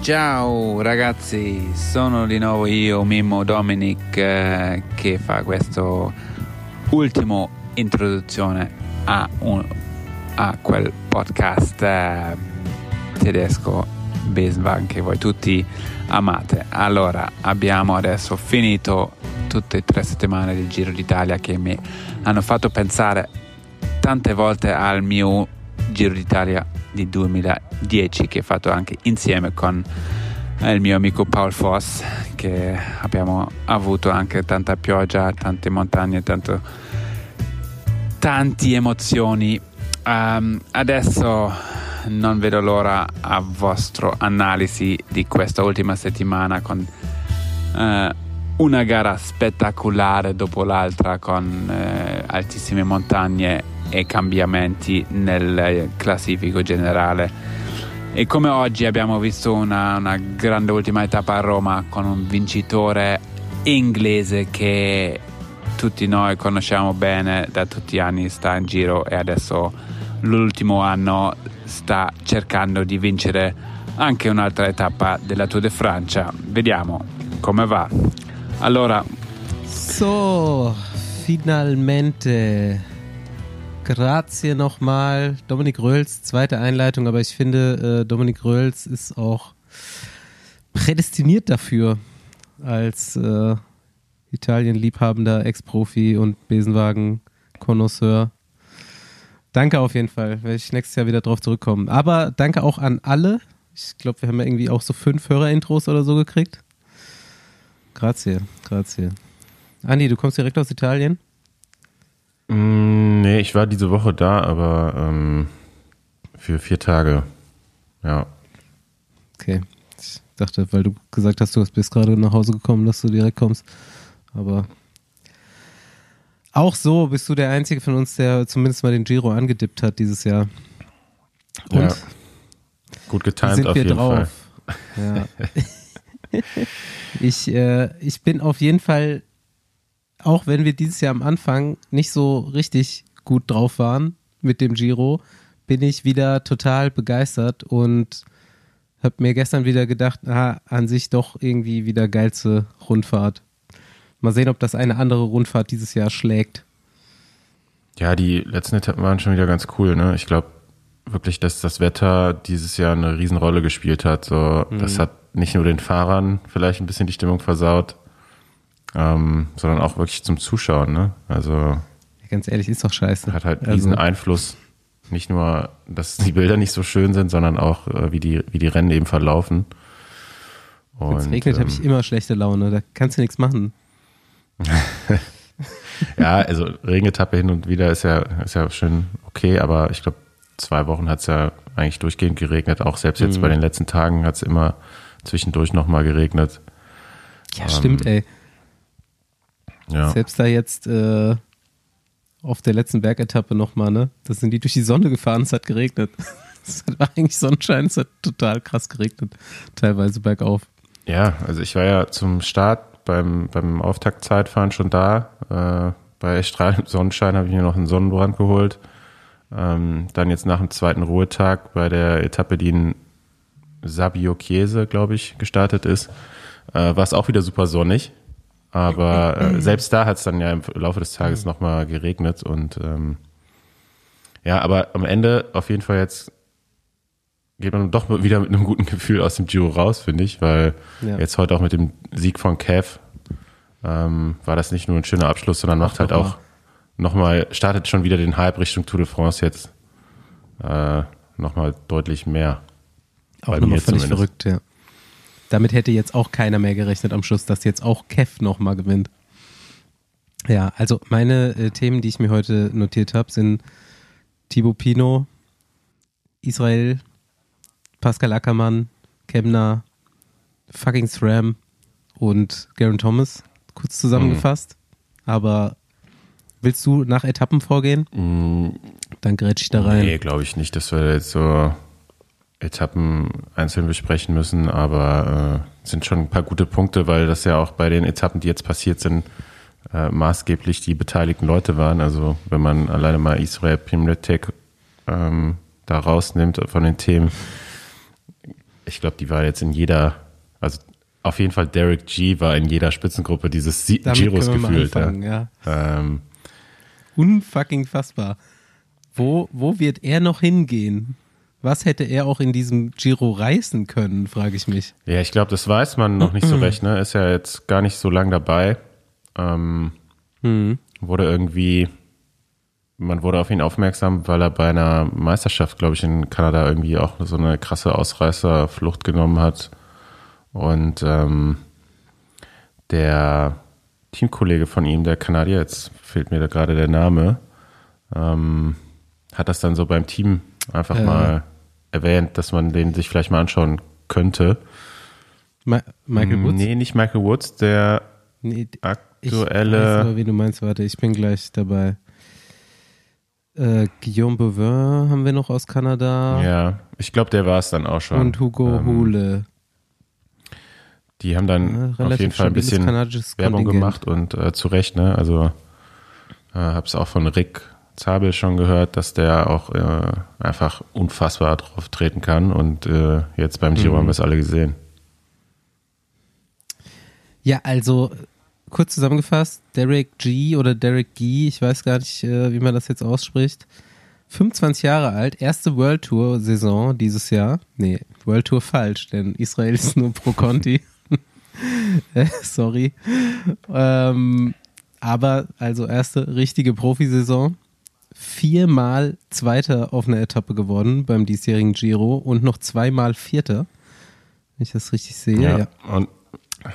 Ciao ragazzi, sono di nuovo io, Mimmo Dominic, eh, che fa questo ultimo introduzione a, un, a quel podcast eh, tedesco Besenwagen che voi tutti amate. Allora, abbiamo adesso finito tutte e tre settimane del Giro d'Italia che mi hanno fatto pensare tante volte al mio Giro d'Italia di 2010 che ho fatto anche insieme con il mio amico Paul Foss che abbiamo avuto anche tanta pioggia, tante montagne, tanto, tante emozioni. Um, adesso non vedo l'ora a vostra analisi di questa ultima settimana con uh, una gara spettacolare dopo l'altra con uh, altissime montagne e cambiamenti nel classifico generale. E come oggi abbiamo visto una, una grande ultima etapa a Roma con un vincitore inglese che tutti noi conosciamo bene da tutti gli anni, sta in giro e adesso l'ultimo anno sta cercando di vincere anche un'altra tappa della Tour de Francia. Vediamo come va. Allora, so, finalmente Grazie nochmal. Dominik Röhls, zweite Einleitung, aber ich finde, äh, Dominik Röhls ist auch prädestiniert dafür, als äh, Italien-liebhabender Ex-Profi und Besenwagen-Konnoisseur. Danke auf jeden Fall, werde ich nächstes Jahr wieder drauf zurückkommen. Aber danke auch an alle. Ich glaube, wir haben ja irgendwie auch so fünf Hörer-Intros oder so gekriegt. Grazie, grazie. Andi, du kommst direkt aus Italien? Mm, nee, ich war diese Woche da, aber ähm, für vier Tage. Ja. Okay. Ich dachte, weil du gesagt hast, du bist gerade nach Hause gekommen, dass du direkt kommst. Aber auch so bist du der Einzige von uns, der zumindest mal den Giro angedippt hat dieses Jahr. Und ja. gut getimt auf jeden drauf. Fall. Ja. ich, äh, ich bin auf jeden Fall auch wenn wir dieses Jahr am Anfang nicht so richtig gut drauf waren mit dem Giro, bin ich wieder total begeistert und habe mir gestern wieder gedacht, ah, an sich doch irgendwie wieder geilste Rundfahrt. Mal sehen, ob das eine andere Rundfahrt dieses Jahr schlägt. Ja, die letzten Etappen waren schon wieder ganz cool, ne? Ich glaube wirklich, dass das Wetter dieses Jahr eine Riesenrolle gespielt hat. So, mhm. das hat nicht nur den Fahrern vielleicht ein bisschen die Stimmung versaut, ähm, sondern auch wirklich zum Zuschauen. Ne? Also ganz ehrlich, ist doch scheiße. Hat halt diesen also. Einfluss. Nicht nur, dass die Bilder nicht so schön sind, sondern auch, äh, wie, die, wie die Rennen eben verlaufen. Wenn es regnet, ähm, habe ich immer schlechte Laune. Da kannst du nichts machen. ja, also Regenetappe hin und wieder ist ja, ist ja schön okay, aber ich glaube, zwei Wochen hat es ja eigentlich durchgehend geregnet. Auch selbst jetzt mhm. bei den letzten Tagen hat es immer zwischendurch nochmal geregnet. Ja, ähm, stimmt, ey. Ja. Selbst da jetzt äh, auf der letzten Bergetappe nochmal, ne? Da sind die durch die Sonne gefahren, es hat geregnet. Es war eigentlich Sonnenschein, es hat total krass geregnet, teilweise bergauf. Ja, also ich war ja zum Start beim, beim Auftaktzeitfahren schon da. Äh, bei strahlendem Sonnenschein habe ich mir noch einen Sonnenbrand geholt. Ähm, dann jetzt nach dem zweiten Ruhetag bei der Etappe, die in Sabio Chiese, glaube ich, gestartet ist, äh, war es auch wieder super sonnig. Aber äh, selbst da hat es dann ja im Laufe des Tages mhm. nochmal geregnet und ähm, ja, aber am Ende auf jeden Fall jetzt geht man doch wieder mit einem guten Gefühl aus dem Giro raus, finde ich, weil ja. jetzt heute auch mit dem Sieg von Kev ähm, war das nicht nur ein schöner Abschluss, sondern macht halt auch nochmal, startet schon wieder den Hype Richtung Tour de France jetzt äh, nochmal deutlich mehr. Auch nochmal völlig zumindest. verrückt, ja. Damit hätte jetzt auch keiner mehr gerechnet am Schluss, dass jetzt auch Kev nochmal gewinnt. Ja, also meine äh, Themen, die ich mir heute notiert habe, sind Thibaut Pino, Israel, Pascal Ackermann, Kemner, fucking SRAM und Garen Thomas, kurz zusammengefasst. Mhm. Aber willst du nach Etappen vorgehen? Mhm. Dann grätsch ich da rein. Nee, glaube ich nicht, dass wir jetzt so Etappen einzeln besprechen müssen, aber äh, sind schon ein paar gute Punkte, weil das ja auch bei den Etappen, die jetzt passiert sind, äh, maßgeblich die beteiligten Leute waren. Also wenn man alleine mal Israel Pimletek ähm, da rausnimmt von den Themen, ich glaube, die war jetzt in jeder, also auf jeden Fall Derek G war in jeder Spitzengruppe dieses Sie Damit Giros gefühlt. anfangen, Ja. ja. Ähm, Unfucking fassbar. Wo, wo wird er noch hingehen? Was hätte er auch in diesem Giro reißen können, frage ich mich. ja, ich glaube, das weiß man noch nicht so recht. Ne? Ist ja jetzt gar nicht so lang dabei. Ähm, Wurde irgendwie, man wurde auf ihn aufmerksam, weil er bei einer Meisterschaft, glaube ich, in Kanada irgendwie auch so eine krasse Ausreißerflucht genommen hat. Und ähm, der Teamkollege von ihm, der Kanadier, jetzt fehlt mir da gerade der Name, ähm, hat das dann so beim Team einfach Äh. mal erwähnt, dass man den sich vielleicht mal anschauen könnte. Ma Michael Woods? Nee, nicht Michael Woods, der Nee, ich weiß aktuelle. aber, wie du meinst. Warte, ich bin gleich dabei. Äh, Guillaume Bovin haben wir noch aus Kanada. Ja, ich glaube, der war es dann auch schon. Und Hugo Ähm, Hule. Die haben dann Ja, auf jeden Fall ein bisschen Werbung gemacht und äh, zu Recht, ne? Also äh, habe es auch von Rick Zabel schon gehört, dass der auch äh, einfach unfassbar drauf treten kann und äh, jetzt beim Mhm. Giro haben wir es alle gesehen. Ja, also kurz zusammengefasst, Derek G oder Derek G, ich weiß gar nicht, äh, wie man das jetzt ausspricht. 25 Jahre alt, erste World Tour Saison dieses Jahr. Nee, World Tour falsch, denn Israel ist nur pro Conti. Äh, Sorry. Ähm, aber also erste richtige Profisaison. Viermal Zweiter auf einer Etappe geworden beim diesjährigen Giro und noch zweimal Vierter. Wenn ich das richtig sehe. ja Und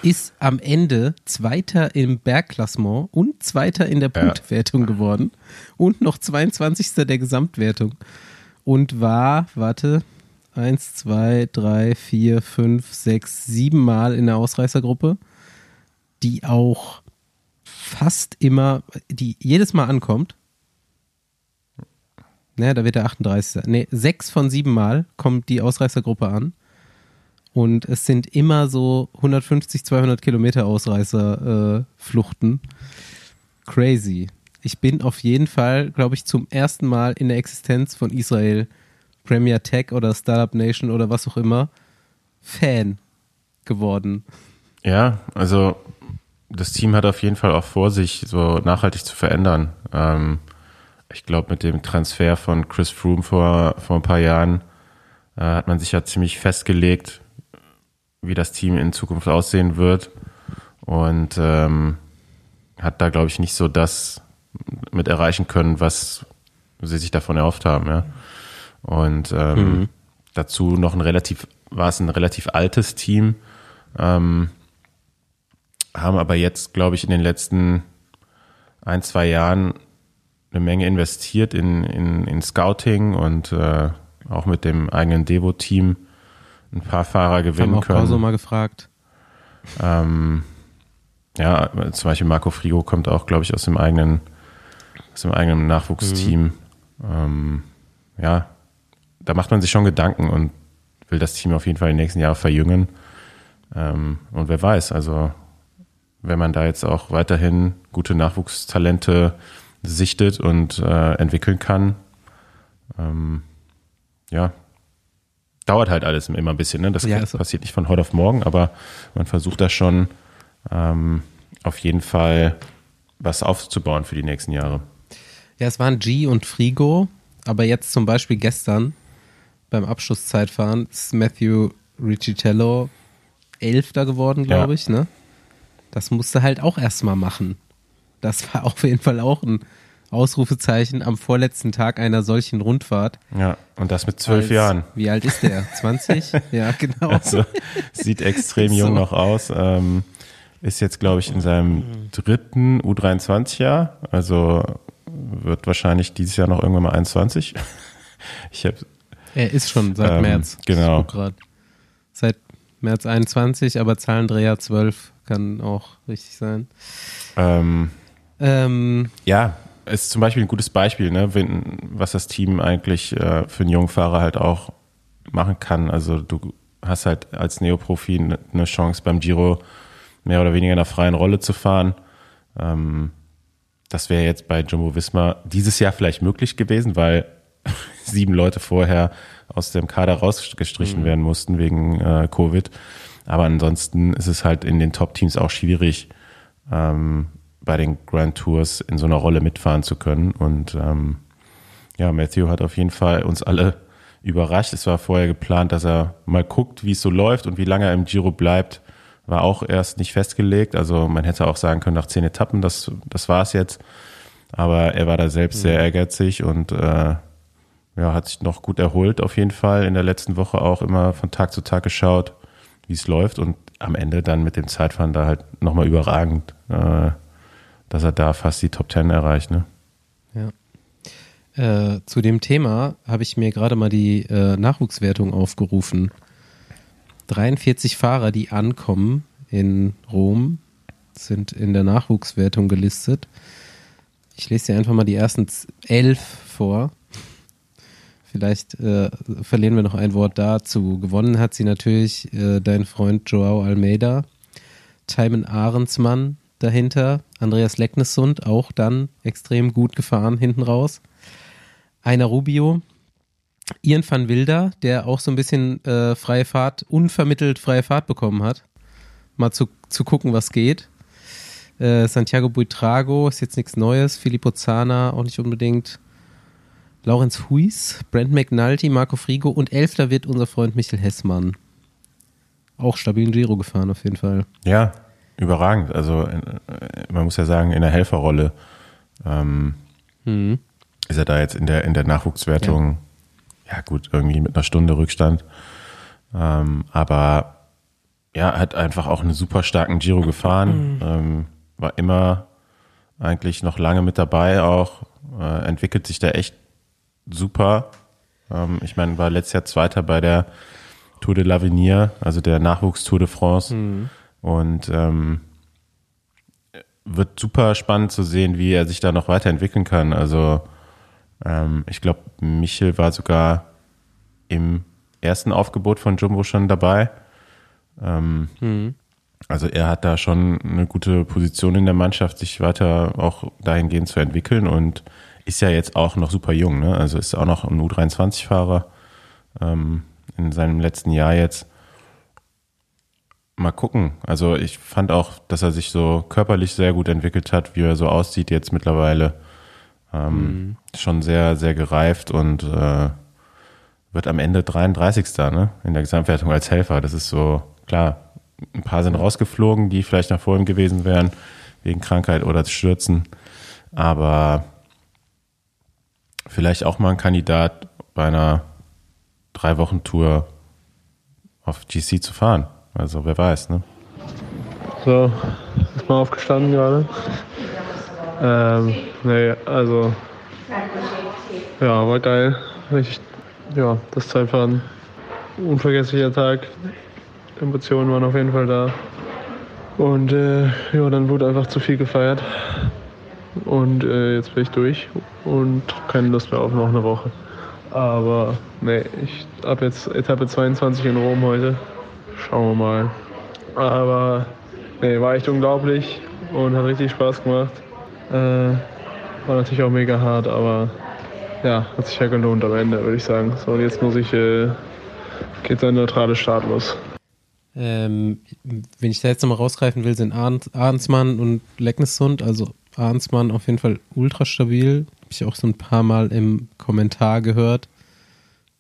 ist am Ende Zweiter im Bergklassement und Zweiter in der Ja. Punktwertung geworden und noch 22. der Gesamtwertung und war, warte, 1, 2, 3, 4, 5, 6, 7 Mal in der Ausreißergruppe, die auch fast immer, die jedes Mal ankommt. Naja, da wird der 38. Nee, sechs von sieben Mal kommt die Ausreißergruppe an. Und es sind immer so 150, 200 Kilometer Ausreißerfluchten. Crazy. Ich bin auf jeden Fall, glaube ich, zum ersten Mal in der Existenz von Israel, Premier Tech oder Startup Nation oder was auch immer, Fan geworden. ja, also das Team hat auf jeden Fall auch vor, sich so nachhaltig zu verändern. Ähm, ich glaube, mit dem Transfer von Chris Froome vor, vor ein paar Jahren äh, hat man sich ja ziemlich festgelegt, wie das Team in Zukunft aussehen wird. Und ähm, hat da, glaube ich, nicht so das mit erreichen können, was sie sich davon erhofft haben. Ja. Und ähm, dazu noch ein relativ, war es ein relativ altes Team, ähm, haben aber jetzt, glaube ich, in den letzten ein, zwei Jahren eine Menge investiert in, in, in Scouting und äh, auch mit dem eigenen Devo-Team ein paar Fahrer Haben gewinnen auch Pauso können. mal gefragt. Ähm, ja, zum Beispiel Marco Frigo kommt auch, glaube ich, aus dem eigenen, aus dem eigenen Nachwuchsteam. Ähm, ja, da macht man sich schon Gedanken und will das Team auf jeden Fall in den nächsten Jahren verjüngen. Ähm, und wer weiß, also wenn man da jetzt auch weiterhin gute Nachwuchstalente sichtet und äh, entwickeln kann, ähm, ja, dauert halt alles immer ein bisschen. Ne? Das Ja, also- passiert nicht von heute auf morgen, aber man versucht da schon ähm, auf jeden Fall was aufzubauen für die nächsten Jahre. Ja, es waren G und Frigo, aber jetzt zum Beispiel gestern beim Abschlusszeitfahren ist Matthew Riccitello Elfter geworden, glaube Ja. ich, ne? Das musste halt auch erstmal machen. Das war auf jeden Fall auch ein Ausrufezeichen am vorletzten Tag einer solchen Rundfahrt. Ja, und das mit zwölf Jahren. Wie alt ist der? 20? ja, genau. Also sieht extrem Ist jung so. noch aus. Ähm, ist jetzt, glaube ich, in seinem dritten U23-Jahr. Also wird wahrscheinlich dieses Jahr noch irgendwann mal 21. Ich habe Er ist schon seit Ähm, März. genau. Seit März 21, aber Zahlendreher 12 kann auch richtig sein. ähm, Ähm, Ja, ist zum Beispiel ein gutes Beispiel, ne, wenn, was das Team eigentlich äh, für einen jungen Fahrer halt auch machen kann. Also du hast halt als Neoprofi ne- eine Chance beim Giro mehr oder weniger in einer freien Rolle zu fahren. Ähm, das wäre jetzt bei Jumbo Visma dieses Jahr vielleicht möglich gewesen, weil sieben Leute vorher aus dem Kader rausgestrichen mhm. werden mussten wegen äh, Covid. Aber ansonsten ist es halt in den Top-Teams auch schwierig, ähm, bei den Grand Tours in so einer Rolle mitfahren zu können. Und ähm, ja, Matthew hat auf jeden Fall uns alle überrascht. Es war vorher geplant, dass er mal guckt, wie es so läuft und wie lange er im Giro bleibt. War auch erst nicht festgelegt. Also man hätte auch sagen können, nach zehn Etappen, das, das war es jetzt. Aber er war da selbst mhm. sehr ehrgeizig und äh, ja, hat sich noch gut erholt auf jeden Fall. In der letzten Woche auch immer von Tag zu Tag geschaut, wie es läuft und am Ende dann mit dem Zeitfahren da halt nochmal überragend, äh, dass er da fast die Top Ten erreicht. Ne? Ja. Äh, zu dem Thema habe ich mir gerade mal die äh, Nachwuchswertung aufgerufen. 43 Fahrer, die ankommen in Rom, sind in der Nachwuchswertung gelistet. Ich lese dir einfach mal die ersten elf vor. Vielleicht äh, verlieren wir noch ein Wort dazu. Gewonnen hat sie natürlich äh, dein Freund Joao Almeida, Timon Ahrensmann dahinter, Andreas Lecknessund auch dann extrem gut gefahren hinten raus. Einer Rubio, Ian van Wilder, der auch so ein bisschen äh, freie Fahrt, unvermittelt freie Fahrt bekommen hat. Mal zu, zu gucken, was geht. Äh, Santiago Buitrago ist jetzt nichts Neues. Filippo Zana auch nicht unbedingt. Laurenz Huis, Brent McNulty, Marco Frigo und Elfter wird unser Freund Michael Hessmann. Auch stabilen Giro gefahren auf jeden Fall. Ja, überragend. Also äh, man muss ja sagen, in der Helferrolle ähm, mhm. ist er da jetzt in der, in der Nachwuchswertung, ja. ja gut, irgendwie mit einer Stunde Rückstand. Ähm, aber ja, hat einfach auch einen super starken Giro gefahren. Mhm. Ähm, war immer eigentlich noch lange mit dabei auch, äh, entwickelt sich da echt super. Ähm, ich meine, war letztes Jahr Zweiter bei der Tour de l'Avenir, also der Nachwuchs-Tour de France. Mhm. Und ähm, wird super spannend zu sehen, wie er sich da noch weiterentwickeln kann. Also ähm, ich glaube, Michel war sogar im ersten Aufgebot von Jumbo schon dabei. Ähm, mhm. Also er hat da schon eine gute Position in der Mannschaft, sich weiter auch dahingehend zu entwickeln und ist ja jetzt auch noch super jung, ne? Also ist auch noch ein U23-Fahrer ähm, in seinem letzten Jahr jetzt. Mal gucken. Also ich fand auch, dass er sich so körperlich sehr gut entwickelt hat, wie er so aussieht jetzt mittlerweile. Ähm, mhm. Schon sehr, sehr gereift und äh, wird am Ende 33. Ne? in der Gesamtwertung als Helfer. Das ist so, klar, ein paar sind rausgeflogen, die vielleicht nach vor ihm gewesen wären, wegen Krankheit oder Stürzen. Aber vielleicht auch mal ein Kandidat bei einer drei Wochen Tour auf GC zu fahren. Also wer weiß, ne? So, ist mal aufgestanden gerade. Ähm, nee, also ja, war geil. Ich, ja, das Zeitfahren. Unvergesslicher Tag. Emotionen waren auf jeden Fall da. Und äh, ja, dann wurde einfach zu viel gefeiert. Und äh, jetzt bin ich durch und keine Lust mehr auf noch eine Woche. Aber nee, ich habe jetzt Etappe 22 in Rom heute. Schauen wir mal. Aber nee, war echt unglaublich und hat richtig Spaß gemacht. Äh, war natürlich auch mega hart, aber ja, hat sich ja gelohnt am Ende, würde ich sagen. So, und jetzt muss ich, äh, geht ein neutrales Start los. Ähm, wenn ich da jetzt nochmal rausgreifen will, sind Ahrensmann und Leckneshund, also Arnsmann auf jeden Fall ultra stabil. Habe ich auch so ein paar Mal im Kommentar gehört,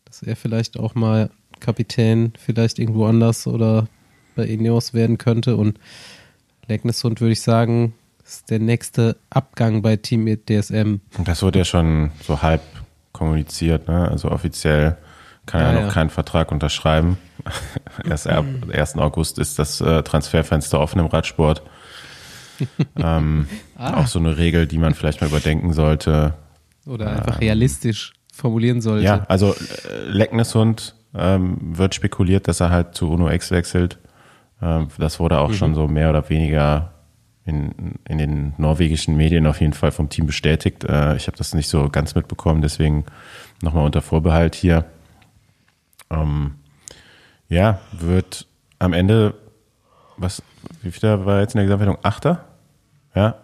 dass er vielleicht auch mal Kapitän vielleicht irgendwo anders oder bei Ineos werden könnte. Und Leckneshund würde ich sagen, ist der nächste Abgang bei Team DSM. Das wurde ja schon so halb kommuniziert, ne? Also offiziell kann ja, er noch ja. keinen Vertrag unterschreiben. Erst ab 1. August ist das äh, Transferfenster offen im Radsport. ähm, ah. Auch so eine Regel, die man vielleicht mal überdenken sollte. Oder einfach ähm, realistisch formulieren sollte. Ja, also äh, Leckneshund ähm, wird spekuliert, dass er halt zu Uno X wechselt. Ähm, das wurde auch mhm. schon so mehr oder weniger in, in den norwegischen Medien auf jeden Fall vom Team bestätigt. Äh, ich habe das nicht so ganz mitbekommen, deswegen nochmal unter Vorbehalt hier. Ähm, ja, wird am Ende, was, wie viel war jetzt in der Gesamtwertung? Achter? Ja.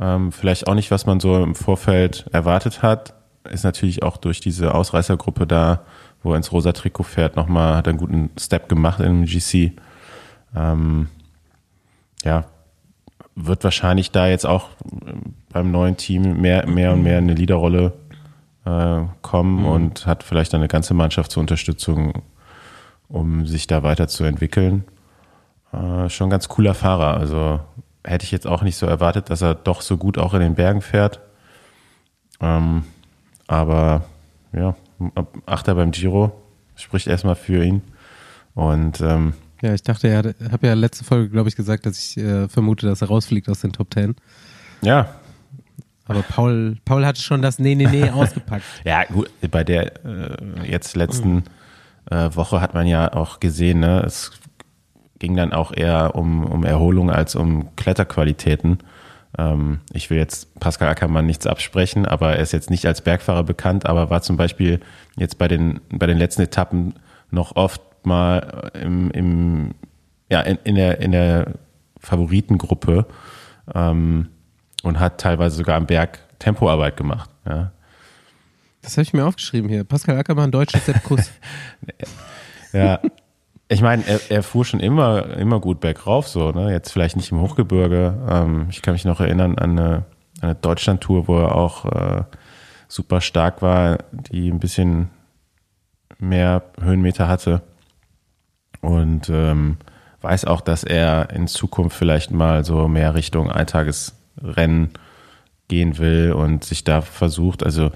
Ähm, vielleicht auch nicht, was man so im Vorfeld erwartet hat. Ist natürlich auch durch diese Ausreißergruppe da wo er ins rosa Trikot fährt, nochmal, hat einen guten Step gemacht im GC. Ähm, ja, wird wahrscheinlich da jetzt auch beim neuen Team mehr, mehr und mehr eine Leaderrolle äh, kommen mhm. und hat vielleicht dann eine ganze Mannschaft zur Unterstützung, um sich da weiterzuentwickeln. Äh, schon ganz cooler Fahrer. Also hätte ich jetzt auch nicht so erwartet, dass er doch so gut auch in den Bergen fährt. Ähm, aber ja, Achter beim Giro spricht erstmal für ihn. Und ähm, ja, ich dachte, ja, habe ja letzte Folge, glaube ich, gesagt, dass ich äh, vermute, dass er rausfliegt aus den Top Ten. Ja. Aber Paul, Paul hat schon das Nee, Nee, Nee ausgepackt. ja, gut, bei der äh, jetzt letzten äh, Woche hat man ja auch gesehen, ne, es ging dann auch eher um, um Erholung als um Kletterqualitäten. Ähm, ich will jetzt Pascal Ackermann nichts absprechen, aber er ist jetzt nicht als Bergfahrer bekannt, aber war zum Beispiel jetzt bei den, bei den letzten Etappen noch oft mal im, im ja, in, in, der, in der Favoritengruppe ähm, und hat teilweise sogar am Berg Tempoarbeit gemacht. Ja. Das habe ich mir aufgeschrieben hier. Pascal Ackermann, deutscher Sepp Kuss. ja, ich meine, er, er, fuhr schon immer, immer gut bergauf, so, ne? Jetzt vielleicht nicht im Hochgebirge. Ähm, ich kann mich noch erinnern an eine, eine Deutschland-Tour, wo er auch äh, super stark war, die ein bisschen mehr Höhenmeter hatte. Und ähm, weiß auch, dass er in Zukunft vielleicht mal so mehr Richtung Eintagesrennen gehen will und sich da versucht. Also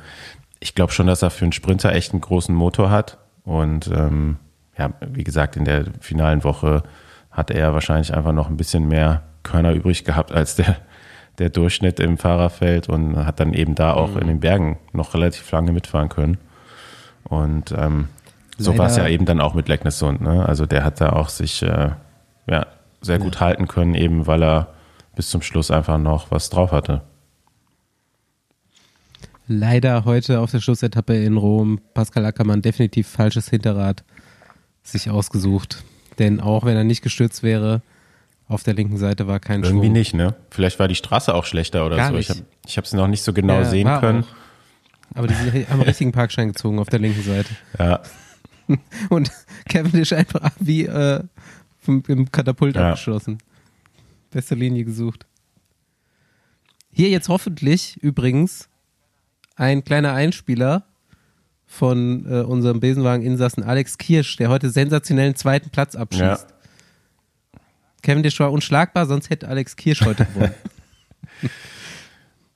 ich glaube schon, dass er für einen Sprinter echt einen großen Motor hat. Und ähm, ja, wie gesagt, in der finalen Woche hat er wahrscheinlich einfach noch ein bisschen mehr Körner übrig gehabt als der, der Durchschnitt im Fahrerfeld und hat dann eben da auch mhm. in den Bergen noch relativ lange mitfahren können. Und ähm, so war es ja eben dann auch mit Lecknessund. Ne? Also der hat da auch sich äh, ja, sehr gut ja. halten können, eben weil er bis zum Schluss einfach noch was drauf hatte. Leider heute auf der Schlussetappe in Rom Pascal Ackermann definitiv falsches Hinterrad sich ausgesucht. Denn auch wenn er nicht gestürzt wäre, auf der linken Seite war kein Irgendwie Schwung. nicht, ne? Vielleicht war die Straße auch schlechter oder Gar so. Nicht. Ich habe es noch nicht so genau ja, sehen können. Auch. Aber die am richtigen Parkschein gezogen auf der linken Seite. Ja. Und Kevin ist einfach wie äh, vom, im Katapult ja. abgeschossen. Beste Linie gesucht. Hier jetzt hoffentlich übrigens ein kleiner Einspieler von äh, unserem Besenwagen-Insassen Alex Kirsch, der heute sensationellen zweiten Platz abschießt. Ja. Kevin Dish war unschlagbar, sonst hätte Alex Kirsch heute gewonnen.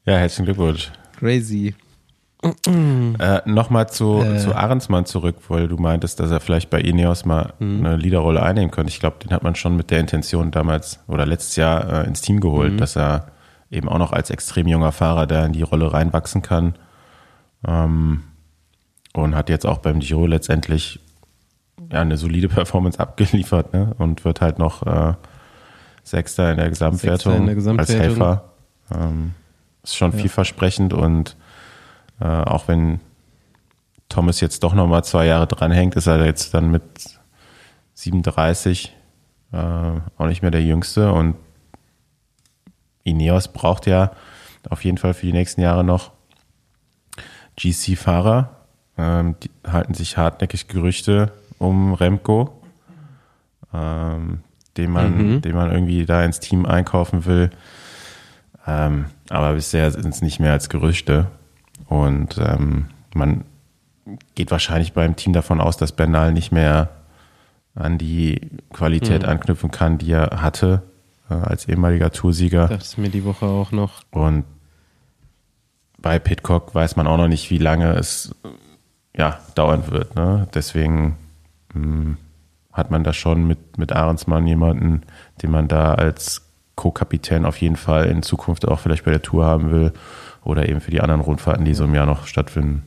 ja, herzlichen Glückwunsch. Crazy. äh, Nochmal zu, äh. zu Ahrensmann zurück, weil du meintest, dass er vielleicht bei Ineos mal mhm. eine Leaderrolle einnehmen könnte. Ich glaube, den hat man schon mit der Intention damals oder letztes Jahr äh, ins Team geholt, mhm. dass er eben auch noch als extrem junger Fahrer da in die Rolle reinwachsen kann. Ähm, und hat jetzt auch beim Giro letztendlich ja, eine solide Performance abgeliefert ne? und wird halt noch äh, Sechster in der Gesamtwertung, in der Gesamtwertung. als Helfer. Ähm, ist schon ja. vielversprechend und äh, auch wenn Thomas jetzt doch nochmal zwei Jahre dranhängt, ist er jetzt dann mit 37 äh, auch nicht mehr der Jüngste und Ineos braucht ja auf jeden Fall für die nächsten Jahre noch GC-Fahrer ähm, die halten sich hartnäckig Gerüchte um Remco, ähm, den, man, mhm. den man irgendwie da ins Team einkaufen will. Ähm, aber bisher sind es nicht mehr als Gerüchte. Und ähm, man geht wahrscheinlich beim Team davon aus, dass Bernal nicht mehr an die Qualität mhm. anknüpfen kann, die er hatte äh, als ehemaliger Toursieger. Das ist mir die Woche auch noch. Und bei Pitcock weiß man auch noch nicht, wie lange es ja, dauern wird. Ne? Deswegen mh, hm, hat man da schon mit, mit Ahrensmann jemanden, den man da als Co-Kapitän auf jeden Fall in Zukunft auch vielleicht bei der Tour haben will oder eben für die anderen Rundfahrten, die so im Jahr noch stattfinden.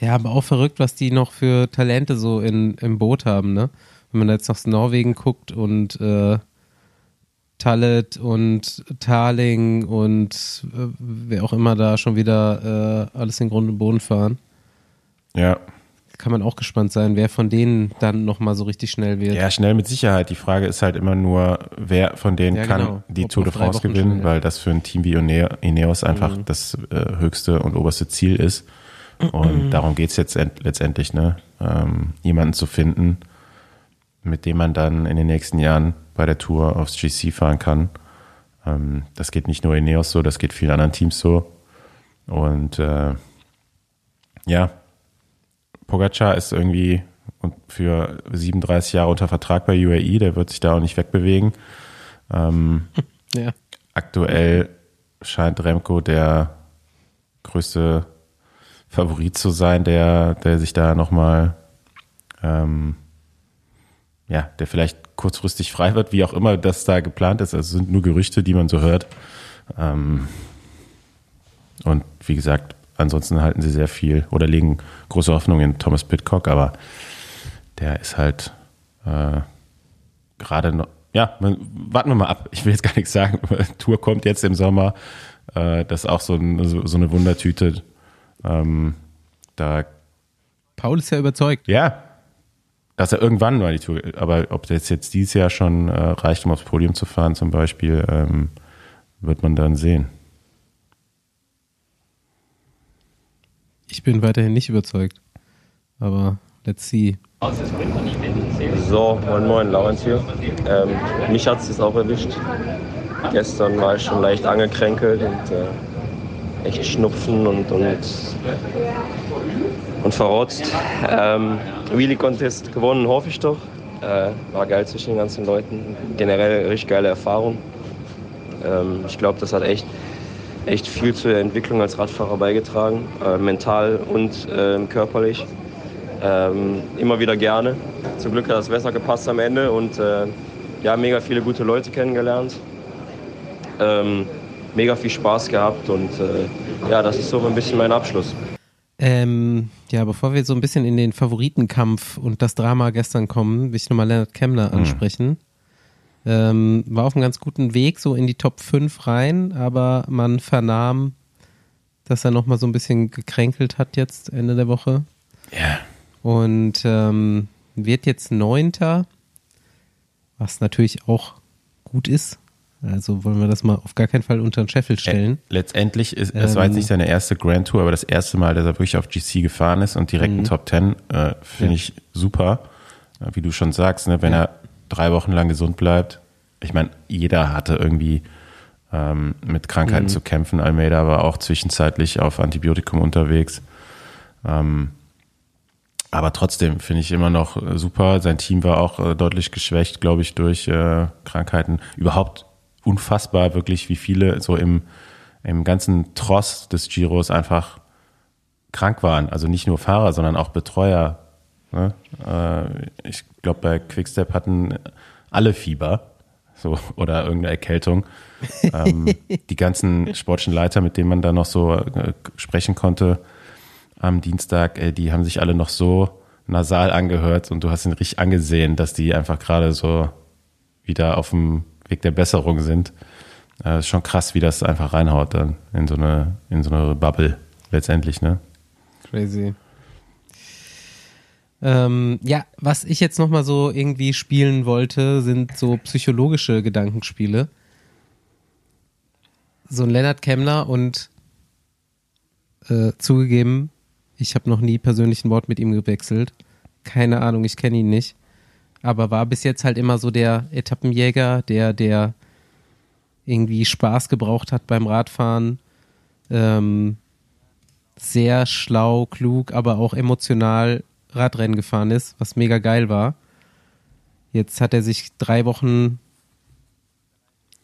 Ja, aber auch verrückt, was die noch für Talente so in, im Boot haben, ne? Wenn man jetzt nach Norwegen guckt und äh, Talet und Tarling und äh, wer auch immer da schon wieder äh, alles in Grund und Boden fahren. Ja. Kann man auch gespannt sein, wer von denen dann nochmal so richtig schnell wird. Ja, schnell mit Sicherheit. Die Frage ist halt immer nur, wer von denen ja, kann genau. die Ob Tour de France gewinnen, schnell, weil das für ein Team wie Ineos einfach mhm. das äh, höchste und oberste Ziel ist. Und darum geht es jetzt letztendlich, ne? Ähm, jemanden zu finden, mit dem man dann in den nächsten Jahren bei der Tour aufs GC fahren kann. Ähm, das geht nicht nur in Neos so, das geht vielen anderen Teams so. Und äh, ja, Pogacar ist irgendwie für 37 Jahre unter Vertrag bei UAE, der wird sich da auch nicht wegbewegen. Ähm, ja. Aktuell scheint Remco der größte Favorit zu sein, der, der sich da nochmal, ähm, ja, der vielleicht kurzfristig frei wird, wie auch immer das da geplant ist. Also sind nur Gerüchte, die man so hört. Ähm, und wie gesagt, ansonsten halten sie sehr viel oder legen große Hoffnung in Thomas Pitcock, aber der ist halt äh, gerade noch, ja, warten wir mal ab. Ich will jetzt gar nichts sagen. Tour kommt jetzt im Sommer. Äh, das ist auch so, ein, so, so eine Wundertüte. Ähm, da Paul ist ja überzeugt. Ja, dass er irgendwann mal die Tour, aber ob das jetzt dieses Jahr schon äh, reicht, um aufs Podium zu fahren zum Beispiel, ähm, wird man dann sehen. Ich bin weiterhin nicht überzeugt. Aber let's see. So, moin moin, Laurenz hier. Ähm, mich hat es jetzt auch erwischt. Gestern war ich schon leicht angekränkelt und äh, echt Schnupfen und, und, und verrotzt. Ähm, Wheelie Contest gewonnen, hoffe ich doch. Äh, war geil zwischen den ganzen Leuten. Generell richtig geile Erfahrung. Ähm, ich glaube, das hat echt echt viel zur Entwicklung als Radfahrer beigetragen, äh, mental und äh, körperlich. Ähm, immer wieder gerne. Zum Glück hat das Wetter gepasst am Ende und äh, ja, mega viele gute Leute kennengelernt. Ähm, mega viel Spaß gehabt und äh, ja, das ist so ein bisschen mein Abschluss. Ähm, ja, bevor wir so ein bisschen in den Favoritenkampf und das Drama gestern kommen, will ich nochmal Leonard Kemmler hm. ansprechen. Mhm. Ähm, war auf einem ganz guten Weg, so in die Top 5 rein, aber man vernahm, dass er nochmal so ein bisschen gekränkelt hat jetzt Ende der Woche. Ja. Und ähm, wird jetzt Neunter, was natürlich auch gut ist. Also wollen wir das mal auf gar keinen Fall unter den Scheffel stellen. Letztendlich ist es war jetzt ähm, nicht seine erste Grand Tour, aber das erste Mal, dass er wirklich auf GC gefahren ist und direkt mhm. in Top 10, äh, finde ja. ich super. Wie du schon sagst, ne, wenn ja. er drei Wochen lang gesund bleibt. Ich meine, jeder hatte irgendwie ähm, mit Krankheiten mhm. zu kämpfen. Almeida war auch zwischenzeitlich auf Antibiotikum unterwegs. Ähm, aber trotzdem finde ich immer noch äh, super. Sein Team war auch äh, deutlich geschwächt, glaube ich, durch äh, Krankheiten. Überhaupt unfassbar, wirklich, wie viele so im, im ganzen Tross des Giros einfach krank waren. Also nicht nur Fahrer, sondern auch Betreuer. Ne? Äh, ich glaube, bei Quickstep hatten alle Fieber so, oder irgendeine Erkältung. ähm, die ganzen sportlichen Leiter, mit denen man da noch so äh, sprechen konnte am Dienstag, äh, die haben sich alle noch so nasal angehört und du hast ihn richtig angesehen, dass die einfach gerade so wieder auf dem Weg der Besserung sind. Äh, ist schon krass, wie das einfach reinhaut dann in so eine, in so eine Bubble letztendlich, ne? Crazy. Ähm, ja, was ich jetzt nochmal so irgendwie spielen wollte, sind so psychologische Gedankenspiele. So ein Lennart Kemmler und äh, zugegeben, ich habe noch nie persönlich ein Wort mit ihm gewechselt. Keine Ahnung, ich kenne ihn nicht. Aber war bis jetzt halt immer so der Etappenjäger, der, der irgendwie Spaß gebraucht hat beim Radfahren. Ähm, sehr schlau, klug, aber auch emotional Radrennen gefahren ist, was mega geil war. Jetzt hat er sich drei Wochen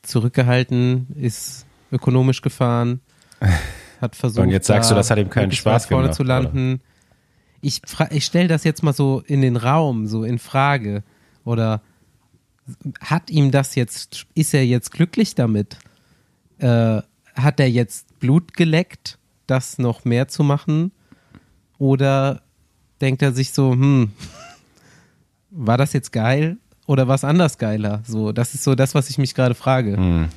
zurückgehalten, ist ökonomisch gefahren, hat versucht. Und jetzt sagst du, das hat ihm keinen Spaß vorne gemacht, zu landen. Oder? Ich, ich stelle das jetzt mal so in den Raum, so in Frage. Oder hat ihm das jetzt, ist er jetzt glücklich damit? Äh, hat er jetzt Blut geleckt, das noch mehr zu machen? Oder denkt er sich so, hm, war das jetzt geil oder war es anders geiler? So, das ist so das, was ich mich gerade frage. Hm.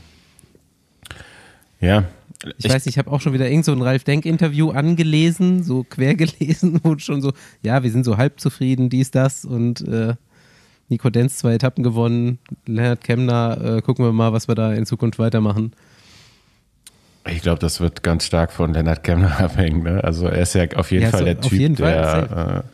Ja. Ich, ich, weiß nicht, ich habe auch schon wieder irgend so ein Ralf Denk-Interview angelesen, so quer gelesen, wo schon so, ja, wir sind so halb zufrieden, dies, das und äh, Nico Denz zwei Etappen gewonnen, Leonard Kemner, äh, gucken wir mal, was wir da in Zukunft weitermachen. Ich glaube, das wird ganz stark von Leonard Kemner abhängen. Ne? Also er ist ja auf jeden Ja, Fall so, der Typ, der, äh,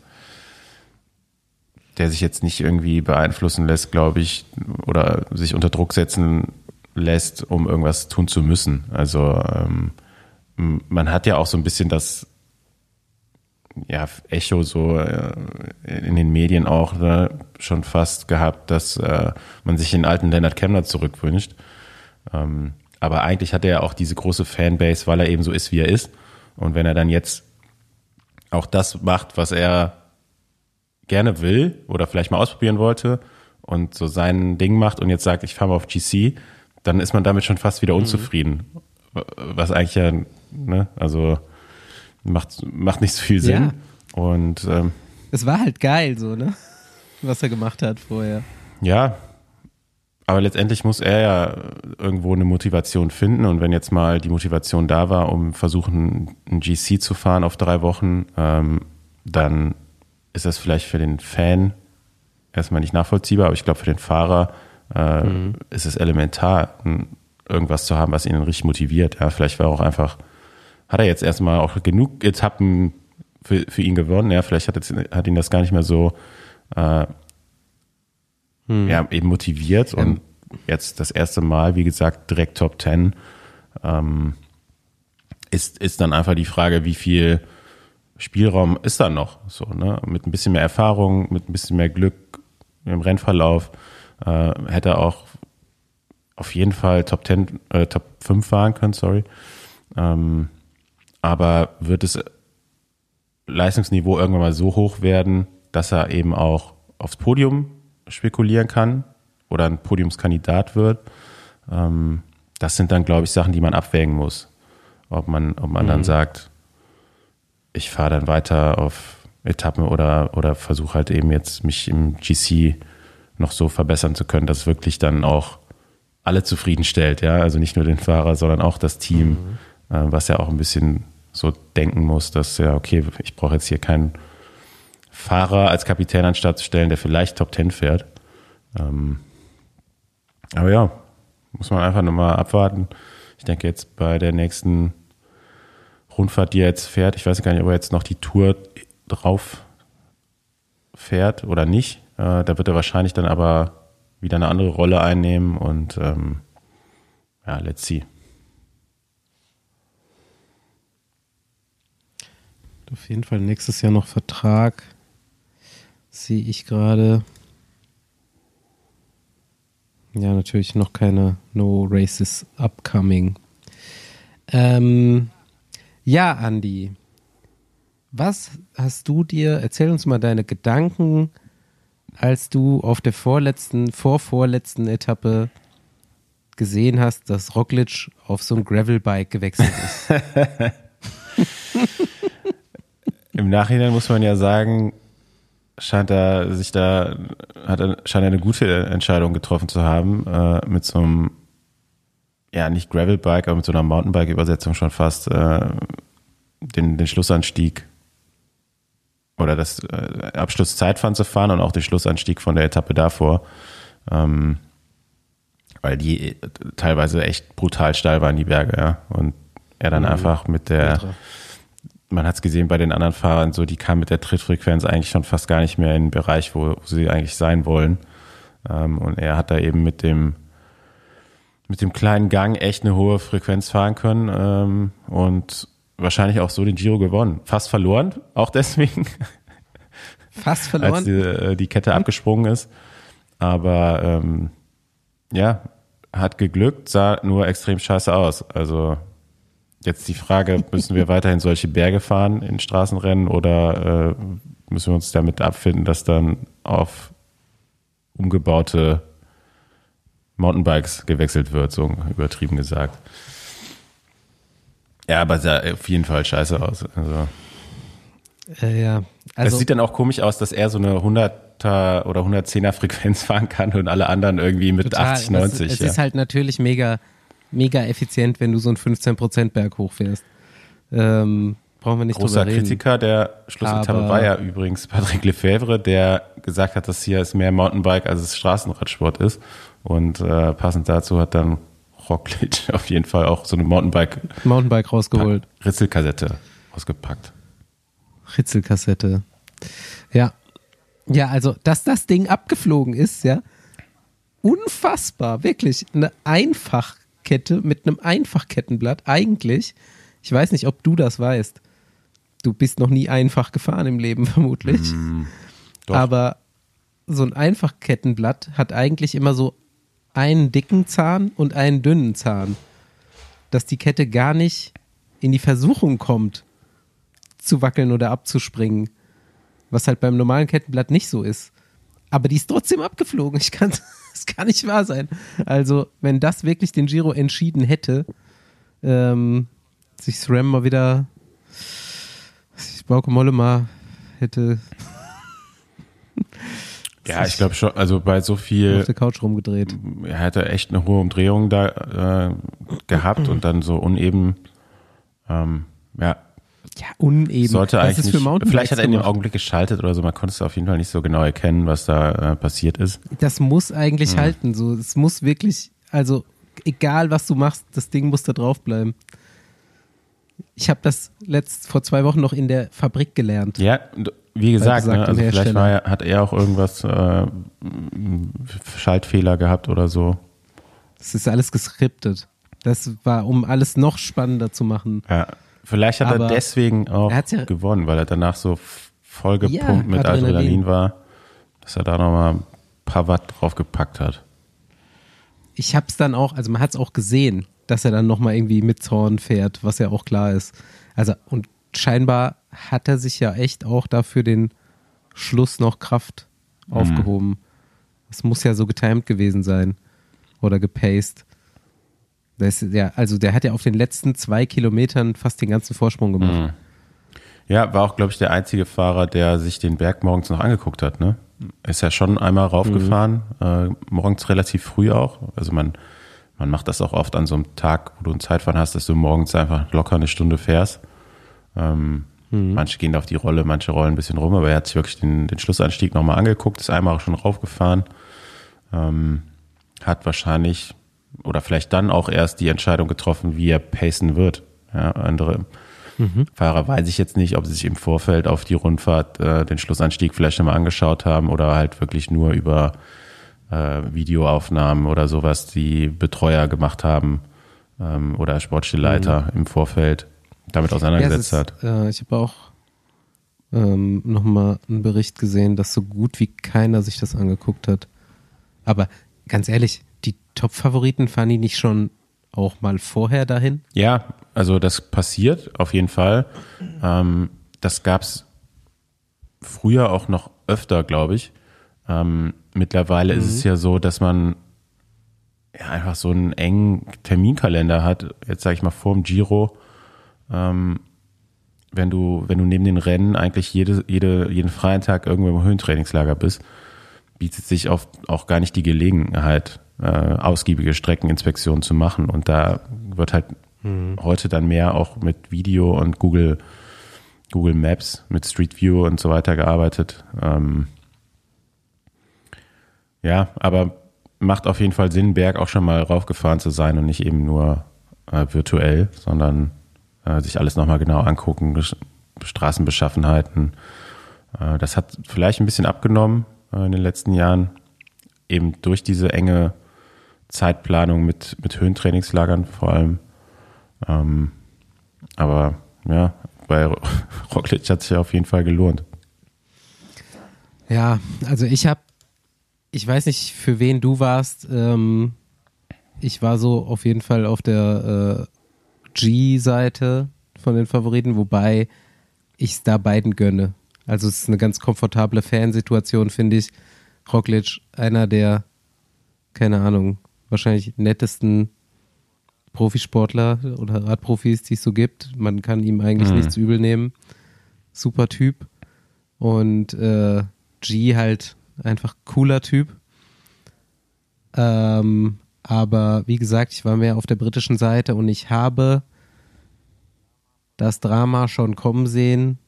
der sich jetzt nicht irgendwie beeinflussen lässt, glaube ich, oder sich unter Druck setzen lässt, um irgendwas tun zu müssen. Also ähm, man hat ja auch so ein bisschen das ja, Echo so äh, in den Medien auch ne, schon fast gehabt, dass äh, man sich den alten Leonard Kemner zurückwünscht. Ähm, aber eigentlich hat er ja auch diese große Fanbase, weil er eben so ist, wie er ist. Und wenn er dann jetzt auch das macht, was er gerne will oder vielleicht mal ausprobieren wollte und so sein Ding macht und jetzt sagt, ich fahre mal auf GC, dann ist man damit schon fast wieder unzufrieden. Was eigentlich ja, ne, also macht, macht nicht so viel Sinn. Und ähm, Es war halt geil, so, ne? Was er gemacht hat vorher. ja, aber letztendlich muss er ja irgendwo eine Motivation finden. Und wenn jetzt mal die Motivation da war, um versuchen, ein GC zu fahren auf drei Wochen, ähm, dann ist das vielleicht für den Fan erstmal nicht nachvollziehbar, aber ich glaube, für den Fahrer äh, ist es elementar, irgendwas zu haben, was ihn richtig motiviert. Ja, vielleicht war auch einfach, hat er jetzt erstmal auch genug Etappen für, für ihn gewonnen. Ja, vielleicht hat, jetzt, hat ihn das gar nicht mehr so äh, ja, eben motiviert und jetzt das erste Mal, wie gesagt, direkt Top 10 ähm, ist, ist dann einfach die Frage, wie viel Spielraum ist da noch? So, ne? Mit ein bisschen mehr Erfahrung, mit ein bisschen mehr Glück im Rennverlauf äh, hätte er auch auf jeden Fall Top 10, äh, Top 5 fahren können, sorry. Ähm, aber wird das Leistungsniveau irgendwann mal so hoch werden, dass er eben auch aufs Podium spekulieren kann oder ein Podiumskandidat wird. Ähm, das sind dann, glaube ich, Sachen, die man abwägen muss. Ob man, ob man dann sagt, ich fahre dann weiter auf Etappen oder, oder versuche halt eben jetzt mich im GC noch so verbessern zu können, dass es wirklich dann auch alle zufriedenstellt, ja, also nicht nur den Fahrer, sondern auch das Team, äh, was ja auch ein bisschen so denken muss, dass ja, okay, ich brauche jetzt hier keinen Fahrer als Kapitän an den Start zu stellen, der vielleicht Top 10 fährt. Ähm, aber ja, muss man einfach nochmal abwarten. Ich denke jetzt bei der nächsten Rundfahrt, die er jetzt fährt, ich weiß gar nicht, ob er jetzt noch die Tour drauf fährt oder nicht. Äh, da wird er wahrscheinlich dann aber wieder eine andere Rolle einnehmen und ähm, ja, let's see. Auf jeden Fall nächstes Jahr noch Vertrag. Sehe ich gerade. Ja, natürlich noch keine No Races upcoming. Ähm, ja, Andi. Was hast du dir, erzähl uns mal deine Gedanken, als du auf der vorletzten, vorvorletzten Etappe gesehen hast, dass Roglic auf so ein Gravelbike gewechselt ist. Im Nachhinein muss man ja sagen, scheint er sich da, hat er, scheint er eine gute Entscheidung getroffen zu haben, äh, mit so einem, ja, nicht Gravelbike, aber mit so einer Mountainbike-Übersetzung schon fast äh, den, den Schlussanstieg oder das äh, Abschlusszeitfahren zu fahren und auch den Schlussanstieg von der Etappe davor. Ähm, weil die teilweise echt brutal steil waren, die Berge, ja. Und er dann einfach mit der, man hat es gesehen bei den anderen Fahrern, so die kamen mit der Trittfrequenz eigentlich schon fast gar nicht mehr in den Bereich, wo, wo sie eigentlich sein wollen. Ähm, und er hat da eben mit dem mit dem kleinen Gang echt eine hohe Frequenz fahren können ähm, und wahrscheinlich auch so den Giro gewonnen. Fast verloren, auch deswegen, Fast verloren. als die, äh, die Kette abgesprungen ist. Aber ähm, ja, hat geglückt, sah nur extrem scheiße aus. Also jetzt die Frage, müssen wir weiterhin solche Berge fahren in Straßenrennen oder äh, müssen wir uns damit abfinden, dass dann auf umgebaute Mountainbikes gewechselt wird, so übertrieben gesagt. Ja, aber sah auf jeden Fall scheiße aus. Also, äh, ja, es also sieht dann auch komisch aus, dass er so eine 100er oder 110er Frequenz fahren kann und alle anderen irgendwie mit total. 80, 90. Das, es ja. ist halt natürlich mega, mega effizient, wenn du so einen 15% Berg hochfährst. Ähm, brauchen wir nicht Großer drüber reden. Kritiker der Schlussetappe war ja übrigens Patrick Lefebvre, der gesagt hat, dass hier ist mehr Mountainbike als es Straßenradsport ist. Und äh, passend dazu hat dann Roglic auf jeden Fall auch so eine Mountainbike Mountainbike rausgeholt. Ritzelkassette ausgepackt. Ritzelkassette. Ja. Ja, also, dass das Ding abgeflogen ist, ja. Unfassbar, wirklich. Eine Einfachkette mit einem Einfachkettenblatt. Eigentlich, ich weiß nicht, ob du das weißt. Du bist noch nie einfach gefahren im Leben, vermutlich. Doch. Aber so ein Einfachkettenblatt hat eigentlich immer so einen dicken Zahn und einen dünnen Zahn. Dass die Kette gar nicht in die Versuchung kommt, zu wackeln oder abzuspringen. Was halt beim normalen Kettenblatt nicht so ist. Aber die ist trotzdem abgeflogen. Ich kann, das kann nicht wahr sein. Also, wenn das wirklich den Giro entschieden hätte, ähm, sich SRAM mal wieder, sich Bauke Mollema hätte Ja, ich glaube schon, also bei so viel auf der Couch rumgedreht. er hatte echt eine hohe Umdrehung da äh, gehabt und dann so uneben. Ähm, ja, Ja, uneben. sollte das eigentlich ist für nicht. Vielleicht hat er in dem. Augenblick geschaltet oder so. Man konnte es auf jeden Fall nicht so genau erkennen, was da äh, passiert ist. Das muss eigentlich halten. So, es muss wirklich, also egal was du machst, das Ding muss da drauf bleiben. Ich habe das letzt vor zwei Wochen noch in der Fabrik gelernt. Ja, und wie gesagt, ne, also vielleicht war hat er auch irgendwas äh, Schaltfehler gehabt oder so. Das ist alles geskriptet. Das war, um alles noch spannender zu machen. Ja, vielleicht hat Aber er deswegen auch er hat's ja- gewonnen, weil er danach so vollgepumpt Ja, mit Adrenalin. Adrenalin. war, dass er da nochmal ein paar Watt draufgepackt hat. Ich habe es dann auch, also man hat es auch gesehen, dass er dann nochmal irgendwie mit Zorn fährt, was ja auch klar ist. Also und scheinbar hat er sich ja echt auch dafür den Schluss noch Kraft aufgehoben. Das muss ja so getimed gewesen sein oder gepaced. Das ja, also der hat ja auf den letzten zwei Kilometern fast den ganzen Vorsprung gemacht. Ja, war auch, glaube ich, der einzige Fahrer, der sich den Berg morgens noch angeguckt hat. Ne? Ist ja schon einmal raufgefahren, äh, morgens relativ früh auch. Also man, man macht das auch oft an so einem Tag, wo du ein Zeitfahren hast, dass du morgens einfach locker eine Stunde fährst. Ähm, Manche gehen auf die Rolle, manche rollen ein bisschen rum, aber er hat sich wirklich den, den Schlussanstieg nochmal angeguckt, ist einmal auch schon raufgefahren. Ähm, hat wahrscheinlich oder vielleicht dann auch erst die Entscheidung getroffen, wie er pacen wird. Ja, andere Fahrer weiß ich jetzt nicht, ob sie sich im Vorfeld auf die Rundfahrt äh, den Schlussanstieg vielleicht nochmal angeschaut haben oder halt wirklich nur über äh, Videoaufnahmen oder sowas, die Betreuer gemacht haben ähm, oder Sportstillleiter im Vorfeld damit Ja, es auseinandergesetzt ist, hat. Äh, ich habe auch ähm, nochmal einen Bericht gesehen, dass so gut wie keiner sich das angeguckt hat. Aber ganz ehrlich, die Top-Favoriten fahren die nicht schon auch mal vorher dahin? Ja, also das passiert auf jeden Fall. Ähm, das gab's früher auch noch öfter, glaube ich. Ähm, mittlerweile ist es ja so, dass man ja, einfach so einen engen Terminkalender hat. Jetzt sage ich mal vor dem Giro. Ähm, wenn du, wenn du neben den Rennen eigentlich jede, jede, jeden freien Tag irgendwo im Höhentrainingslager bist, bietet sich oft auch gar nicht die Gelegenheit, äh, ausgiebige Streckeninspektionen zu machen. Und da wird halt heute dann mehr auch mit Video und Google, Google Maps, mit Street View und so weiter gearbeitet. Ähm, ja, aber macht auf jeden Fall Sinn, Berg auch schon mal raufgefahren zu sein und nicht eben nur äh, virtuell, sondern äh, sich alles nochmal genau angucken, Straßenbeschaffenheiten. Äh, das hat vielleicht ein bisschen abgenommen äh, in den letzten Jahren, eben durch diese enge Zeitplanung mit, mit Höhentrainingslagern vor allem. Ähm, aber ja, bei Roglic hat sich auf jeden Fall gelohnt. Ja, also ich habe, ich weiß nicht, für wen du warst. Ähm, ich war so auf jeden Fall auf der äh, G-Seite von den Favoriten, wobei ich es da beiden gönne. Also es ist eine ganz komfortable Fansituation, finde ich. Roglic, einer der, keine Ahnung, wahrscheinlich nettesten Profisportler oder Radprofis, die es so gibt. Man kann ihm eigentlich Mhm. nichts übel nehmen. Super Typ. Und äh, G halt einfach cooler Typ. Ähm, aber wie gesagt, ich war mehr auf der britischen Seite und ich habe das Drama schon kommen sehen.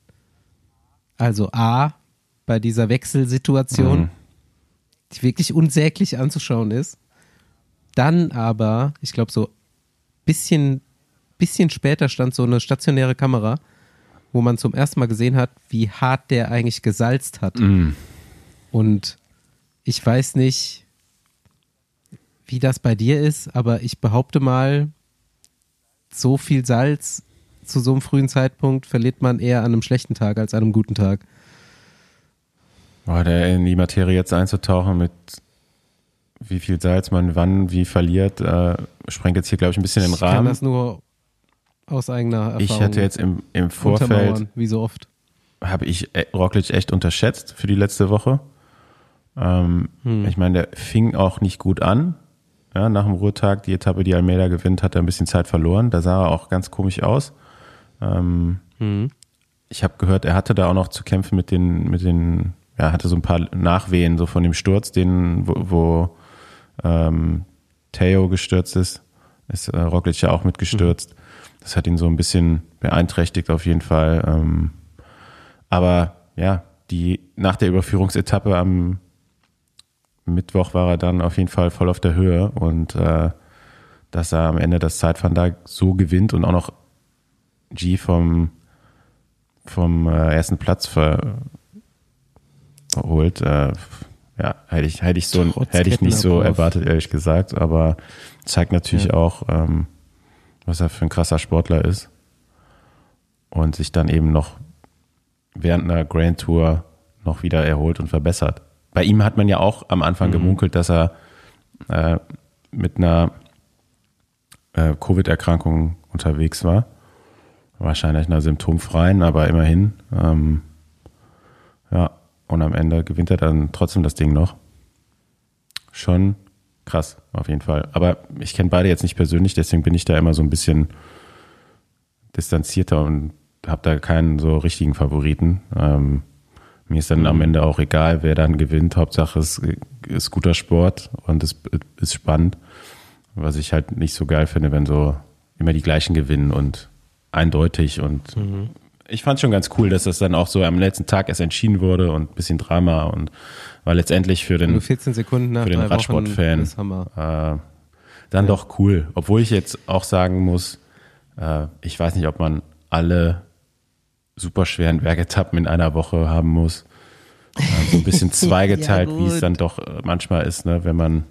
Also A, bei dieser Wechselsituation, Mhm. die wirklich unsäglich anzuschauen ist. dann aber, ich glaube so bisschen, bisschen später stand so eine stationäre Kamera, wo man zum ersten Mal gesehen hat, wie hart der eigentlich gesalzt hat. Mm. Und ich weiß nicht, wie das bei dir ist, aber ich behaupte mal, so viel Salz zu so einem frühen Zeitpunkt verliert man eher an einem schlechten Tag als an einem guten Tag. Der in die Materie jetzt einzutauchen mit wie viel Salz man wann wie verliert, äh, sprengt jetzt hier, glaube ich, ein bisschen den Ich kann Rahmen. das nur aus eigener Erfahrung Ich hatte jetzt im, im Vorfeld, wie so oft. habe ich äh, Roglic echt unterschätzt für die letzte Woche. Ähm, Hm. Ich meine, der fing auch nicht gut an. Ja, nach dem Ruhetag, die Etappe, die Almeida gewinnt, hat er ein bisschen Zeit verloren. Da sah er auch ganz komisch aus. Ähm, Hm. ich habe gehört, er hatte da auch noch zu kämpfen mit den, mit den, ja, hatte so ein paar Nachwehen so von dem Sturz, den, wo, wo ähm, Theo gestürzt ist, ist äh, Roglic ja auch mitgestürzt. Das hat ihn so ein bisschen beeinträchtigt auf jeden Fall. Ähm, aber ja, die nach der Überführungsetappe am Mittwoch war er dann auf jeden Fall voll auf der Höhe und äh, dass er am Ende das Zeitfahren da so gewinnt und auch noch G vom vom äh, ersten Platz ver verholt. Äh, ja, hätte ich, hätte ich so, Trotz hätte ich nicht so erwartet, ehrlich gesagt, aber zeigt natürlich Ja. auch, ähm, was er für ein krasser Sportler ist und sich dann eben noch während einer Grand Tour noch wieder erholt und verbessert. Bei ihm hat man ja auch am Anfang gemunkelt, dass er äh, mit einer äh, Covid-Erkrankung unterwegs war. Wahrscheinlich einer symptomfreien, aber immerhin. Ähm, ja, und am Ende gewinnt er dann trotzdem das Ding noch. Schon krass, auf jeden Fall. Aber ich kenne beide jetzt nicht persönlich, deswegen bin ich da immer so ein bisschen distanzierter und habe da keinen so richtigen Favoriten. Ähm, mir ist dann am Ende auch egal, wer dann gewinnt. Hauptsache es ist guter Sport und es ist spannend. Was ich halt nicht so geil finde, wenn so immer die gleichen gewinnen und eindeutig und ich fand schon ganz cool, dass das dann auch so am letzten Tag erst entschieden wurde und ein bisschen Drama und war letztendlich für den Nur 14 Sekunden nach für den Radsportfan äh, dann doch cool. Obwohl ich jetzt auch sagen muss, äh, ich weiß nicht, ob man alle super schweren Bergetappen in einer Woche haben muss. Äh, so ein bisschen zweigeteilt, wie es dann doch äh, manchmal ist, ne, wenn man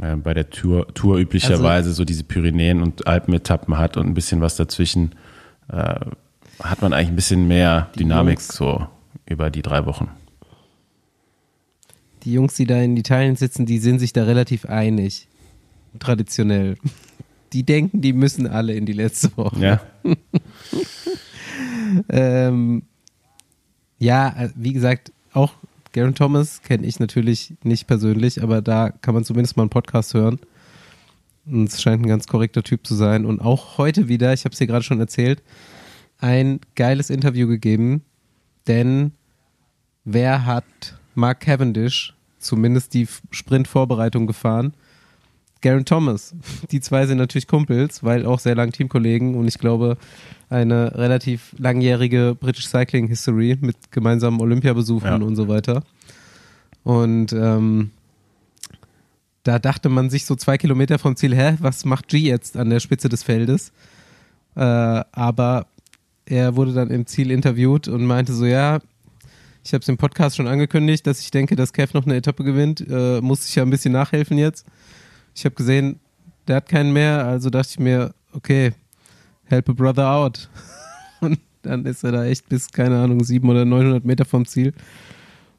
äh, bei der Tour, Tour üblicherweise so diese Pyrenäen und Alpenetappen hat und ein bisschen was dazwischen, äh, hat man eigentlich ein bisschen mehr Dynamik Jungs. so über die drei Wochen. Die Jungs, die da in Italien sitzen, die sind sich da relativ einig. Traditionell. Die denken, die müssen alle in die letzte Woche. Ja, Ähm, ja, äh, wie gesagt, auch Garen Thomas kenne ich natürlich nicht persönlich, aber da kann man zumindest mal einen Podcast hören. Und es scheint ein ganz korrekter Typ zu sein. Und auch heute wieder, ich habe es dir gerade schon erzählt, ein geiles Interview gegeben, denn wer hat Mark Cavendish zumindest die Sprintvorbereitung gefahren? Garen Thomas. Die zwei sind natürlich Kumpels, weil auch sehr lang Teamkollegen und ich glaube eine relativ langjährige British Cycling History mit gemeinsamen Olympiabesuchen Ja. und so weiter. Und ähm, da dachte man sich so zwei Kilometer vom Ziel, hä, was macht G jetzt an der Spitze des Feldes? Äh, aber er wurde dann im Ziel interviewt und meinte so, ja, ich habe es im Podcast schon angekündigt, dass ich denke, dass Kev noch eine Etappe gewinnt. Äh, muss ich ja ein bisschen nachhelfen jetzt. Ich habe gesehen, der hat keinen mehr, also dachte ich mir, okay, help a brother out. Und dann ist er da echt bis, keine Ahnung, 700 oder 900 Meter vom Ziel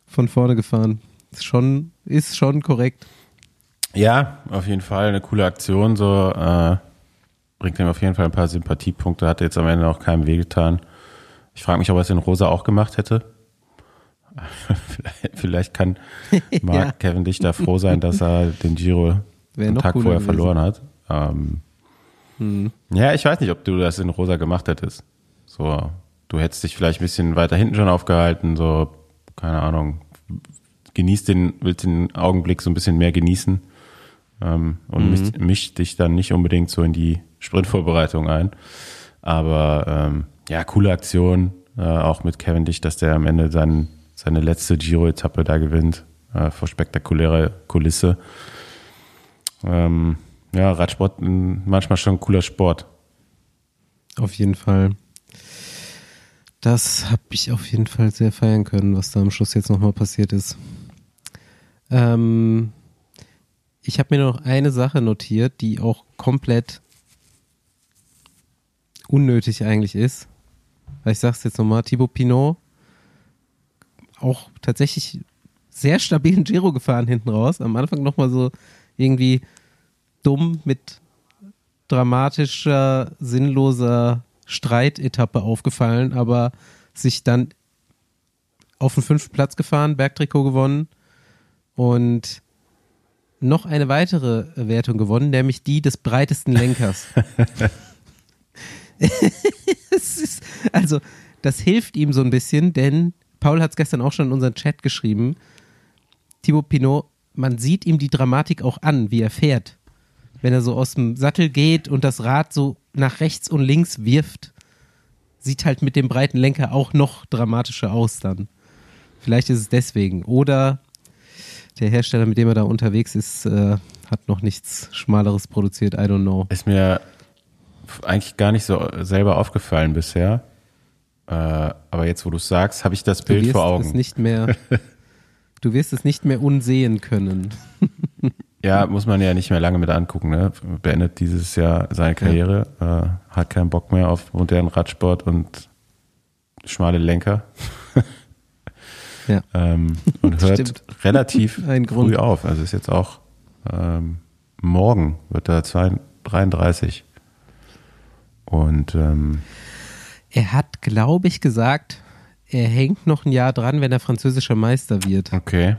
von vorne gefahren. Ist schon, ist schon korrekt. Ja, auf jeden Fall eine coole Aktion. So äh, bringt ihm auf jeden Fall ein paar Sympathiepunkte. Hat jetzt am Ende auch keinem wehgetan. Ich frage mich, ob er es in Rosa auch gemacht hätte. vielleicht, vielleicht kann Mark Ja. Kevin Dich da froh sein, dass er den Giro Wäre einen noch Tag vorher gewesen. verloren hat. Ähm, Hm. ja, ich weiß nicht, ob du das in Rosa gemacht hättest. So, du hättest dich vielleicht ein bisschen weiter hinten schon aufgehalten, so, keine Ahnung, genießt den, willst den Augenblick so ein bisschen mehr genießen ähm, und mischt, mischt dich dann nicht unbedingt so in die Sprintvorbereitung ein. Aber ähm, ja, coole Aktion, äh, auch mit Kevin Dich, dass der am Ende dann seine letzte Giro-Etappe da gewinnt, äh, vor spektakulärer Kulisse. Ähm, ja, Radsport manchmal schon ein cooler Sport. Auf jeden Fall. Das habe ich auf jeden Fall sehr feiern können, was da am Schluss jetzt nochmal passiert ist. Ähm, ich habe mir noch eine Sache notiert, die auch komplett unnötig eigentlich ist. Ich sag's jetzt nochmal, Thibaut Pinot auch tatsächlich sehr stabilen Giro gefahren hinten raus. Am Anfang nochmal so irgendwie dumm mit dramatischer, sinnloser Streitetappe aufgefallen, aber sich dann auf den fünften Platz gefahren, Bergtrikot gewonnen und noch eine weitere Wertung gewonnen, nämlich die des breitesten Lenkers. ist, also, das hilft ihm so ein bisschen, denn Paul hat es gestern auch schon in unseren Chat geschrieben. Thibaut Pinot, man sieht ihm die Dramatik auch an, wie er fährt. Wenn er so aus dem Sattel geht und das Rad so nach rechts und links wirft, sieht halt mit dem breiten Lenker auch noch dramatischer aus dann. Vielleicht ist es deswegen. Oder der Hersteller, mit dem er da unterwegs ist, äh, hat noch nichts Schmaleres produziert. I don't know. Ist mir eigentlich gar nicht so selber aufgefallen bisher. Äh, aber jetzt, wo du es sagst, habe ich das Bild vor Augen. Es nicht mehr, du wirst es nicht mehr unsehen können. ja, muss man ja nicht mehr lange mit angucken. Ne? Beendet dieses Jahr seine Karriere, ja. äh, hat keinen Bock mehr auf modernen Radsport und schmale Lenker. Ja. Ähm, und hört Stimmt. relativ früh auf. Also ist jetzt auch ähm, morgen wird er 33. Und ähm, er hat, glaube ich, gesagt, er hängt noch ein Jahr dran, wenn er französischer Meister wird. Okay.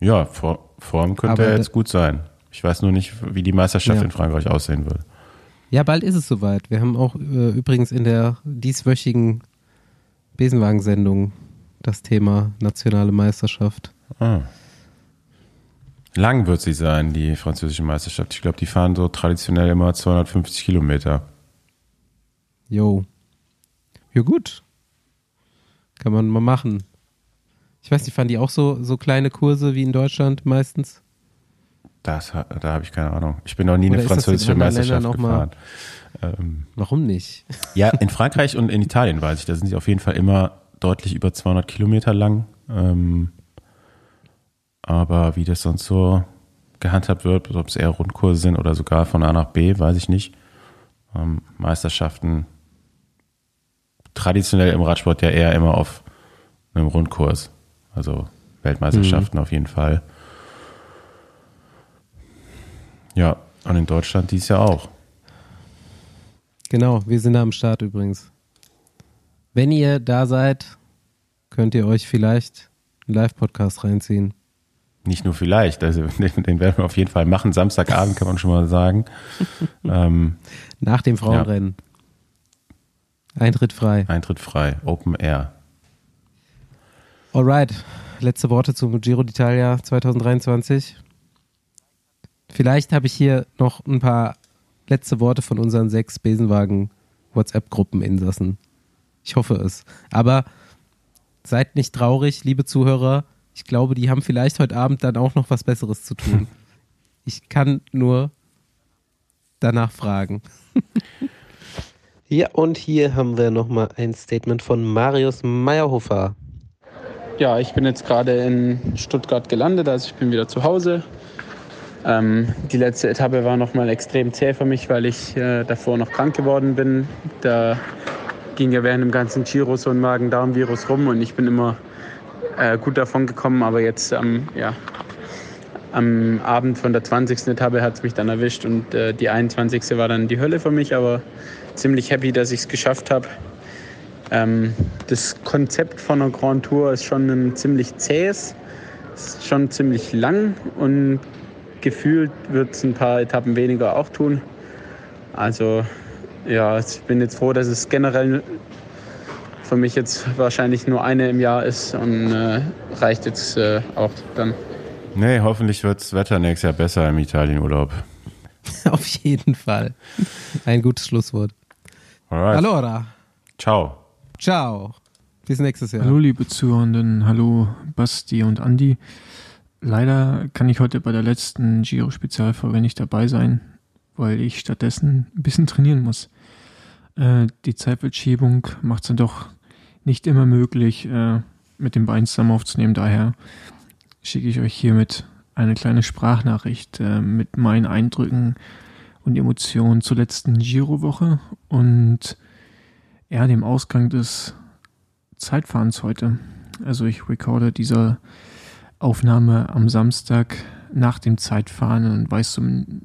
Ja, vor, Form könnte er jetzt gut sein. Ich weiß nur nicht, wie die Meisterschaft ja. in Frankreich aussehen wird. Ja, bald ist es soweit. Wir haben auch äh, übrigens in der dieswöchigen Besenwagensendung das Thema nationale Meisterschaft. Ah. Lang wird sie sein, die französische Meisterschaft. Ich glaube, die fahren so traditionell immer 250 Kilometer. Jo. Ja, gut. Kann man mal machen. Ich weiß nicht, fahren die auch so, so kleine Kurse wie in Deutschland meistens? Das, da habe ich keine Ahnung. Ich bin noch nie Oder eine französische Meisterschaft gefahren. Ähm, Warum nicht? Ja, in Frankreich und in Italien weiß ich, da sind sie auf jeden Fall immer deutlich über 200 Kilometer lang. Ähm, aber wie das sonst so gehandhabt wird, ob es eher Rundkurse sind oder sogar von A nach B, weiß ich nicht. Ähm, Meisterschaften traditionell im Radsport ja eher immer auf einem Rundkurs. Also Weltmeisterschaften mhm. auf jeden Fall. Ja, und in Deutschland dies Jahr auch. Genau, wir sind da am Start übrigens. Wenn ihr da seid, könnt ihr euch vielleicht einen Live-Podcast reinziehen. Nicht nur vielleicht, also den, den, werden wir auf jeden Fall machen. Samstagabend kann man schon mal sagen. ähm, Nach dem Frauenrennen. Ja. Eintritt frei. Eintritt frei, Open Air. Alright, letzte Worte zum Giro d'Italia 2023. Vielleicht habe ich hier noch ein paar letzte Worte von unseren sechs Besenwagen WhatsApp-Gruppeninsassen. Ich hoffe es. Aber seid nicht traurig, liebe Zuhörer. Ich glaube, die haben vielleicht heute Abend dann auch noch was Besseres zu tun. Ich kann nur danach fragen. ja, und hier haben wir nochmal ein Statement von Marius Meyerhofer. Ja, ich bin jetzt gerade in Stuttgart gelandet, also ich bin wieder zu Hause. Ähm, die letzte Etappe war nochmal extrem zäh für mich, weil ich äh, davor noch krank geworden bin. Da ging ja während dem ganzen Giro so ein Magen-Darm-Virus rum und ich bin immer äh, gut davon gekommen, aber jetzt ähm, ja, am Abend von der 20. Etappe hat es mich dann erwischt und äh, die 21. war dann die Hölle für mich, aber ziemlich happy, dass ich es geschafft habe. Ähm, das Konzept von einer Grand Tour ist schon ein ziemlich zähes, ist schon ziemlich lang und gefühlt wird es ein paar Etappen weniger auch tun. Also ja, ich bin jetzt froh, dass es generell für mich jetzt wahrscheinlich nur eine im Jahr ist und äh, reicht jetzt äh, auch dann. Nee, hoffentlich wird das Wetter nächstes Jahr besser im Italienurlaub. Auf jeden Fall. Ein gutes Schlusswort. Alright. Allora. Ciao. Ciao. Bis nächstes Jahr. Hallo, liebe Zuhörenden. Hallo, Basti und Andi. leider kann ich heute bei der letzten Giro-Spezialfolge nicht dabei sein, weil ich stattdessen ein bisschen trainieren muss. Äh, die Zeitverschiebung macht es dann doch nicht immer möglich, äh, mit dem Bein zusammen aufzunehmen. Daher schicke ich euch hiermit eine kleine Sprachnachricht äh, mit meinen Eindrücken und Emotionen zur letzten Giro-Woche und ja, dem Ausgang des Zeitfahrens heute. Also ich recorde diese Aufnahme am Samstag nach dem Zeitfahren und weiß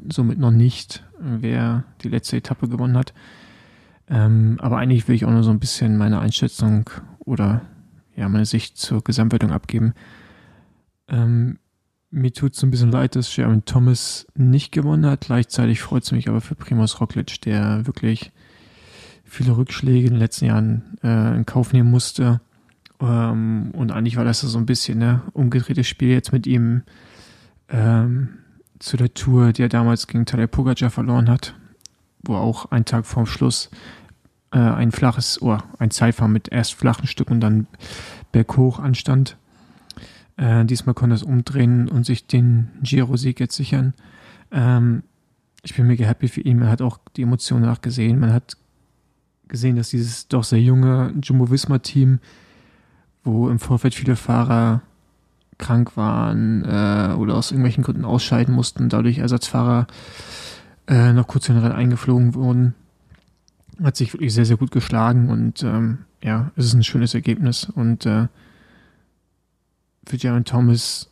somit noch nicht, wer die letzte Etappe gewonnen hat. Ähm, aber eigentlich will ich auch nur so ein bisschen meine Einschätzung oder ja, meine Sicht zur Gesamtwertung abgeben. Ähm, mir tut es ein bisschen leid, dass Sharon Thomas nicht gewonnen hat. Gleichzeitig freut es mich aber für Primoz Roglic, der wirklich viele Rückschläge in den letzten Jahren äh, in Kauf nehmen musste. Ähm, und eigentlich war das so ein bisschen ne umgedrehtes Spiel jetzt mit ihm ähm, zu der Tour, die er damals gegen Tadej Pogacar verloren hat, wo auch ein Tag vorm Schluss äh, ein flaches, oder oh, ein Zeitfahren mit erst flachen Stück und dann berghoch anstand. Äh, diesmal konnte er es umdrehen und sich den Giro-Sieg jetzt sichern. Ähm, ich bin mega happy für ihn. Man hat auch die Emotionen nachgesehen. Man hat gesehen, dass dieses doch sehr junge Jumbo-Visma-Team, wo im Vorfeld viele Fahrer krank waren äh, oder aus irgendwelchen Gründen ausscheiden mussten, dadurch Ersatzfahrer äh, noch kurz Rennen eingeflogen wurden, hat sich wirklich sehr, sehr gut geschlagen und ähm, ja, es ist ein schönes Ergebnis und äh, für Jaron Thomas,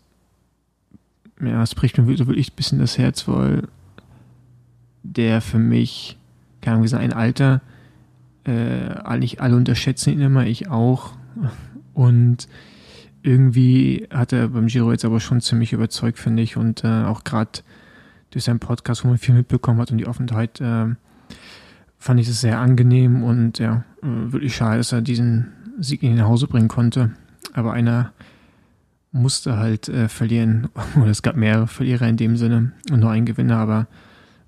ja, es bricht mir wirklich ein bisschen das Herz, weil der für mich, keine Ahnung, ein Alter, äh, eigentlich alle unterschätzen ihn immer, ich auch. Und irgendwie hat er beim Giro jetzt aber schon ziemlich überzeugt, finde ich. Und äh, auch gerade durch seinen Podcast, wo man viel mitbekommen hat und die Offenheit, äh, fand ich es sehr angenehm und ja, äh, wirklich schade, dass er diesen Sieg in nach Hause bringen konnte. Aber einer musste halt äh, verlieren. Oder es gab mehrere Verlierer in dem Sinne und nur einen Gewinner, aber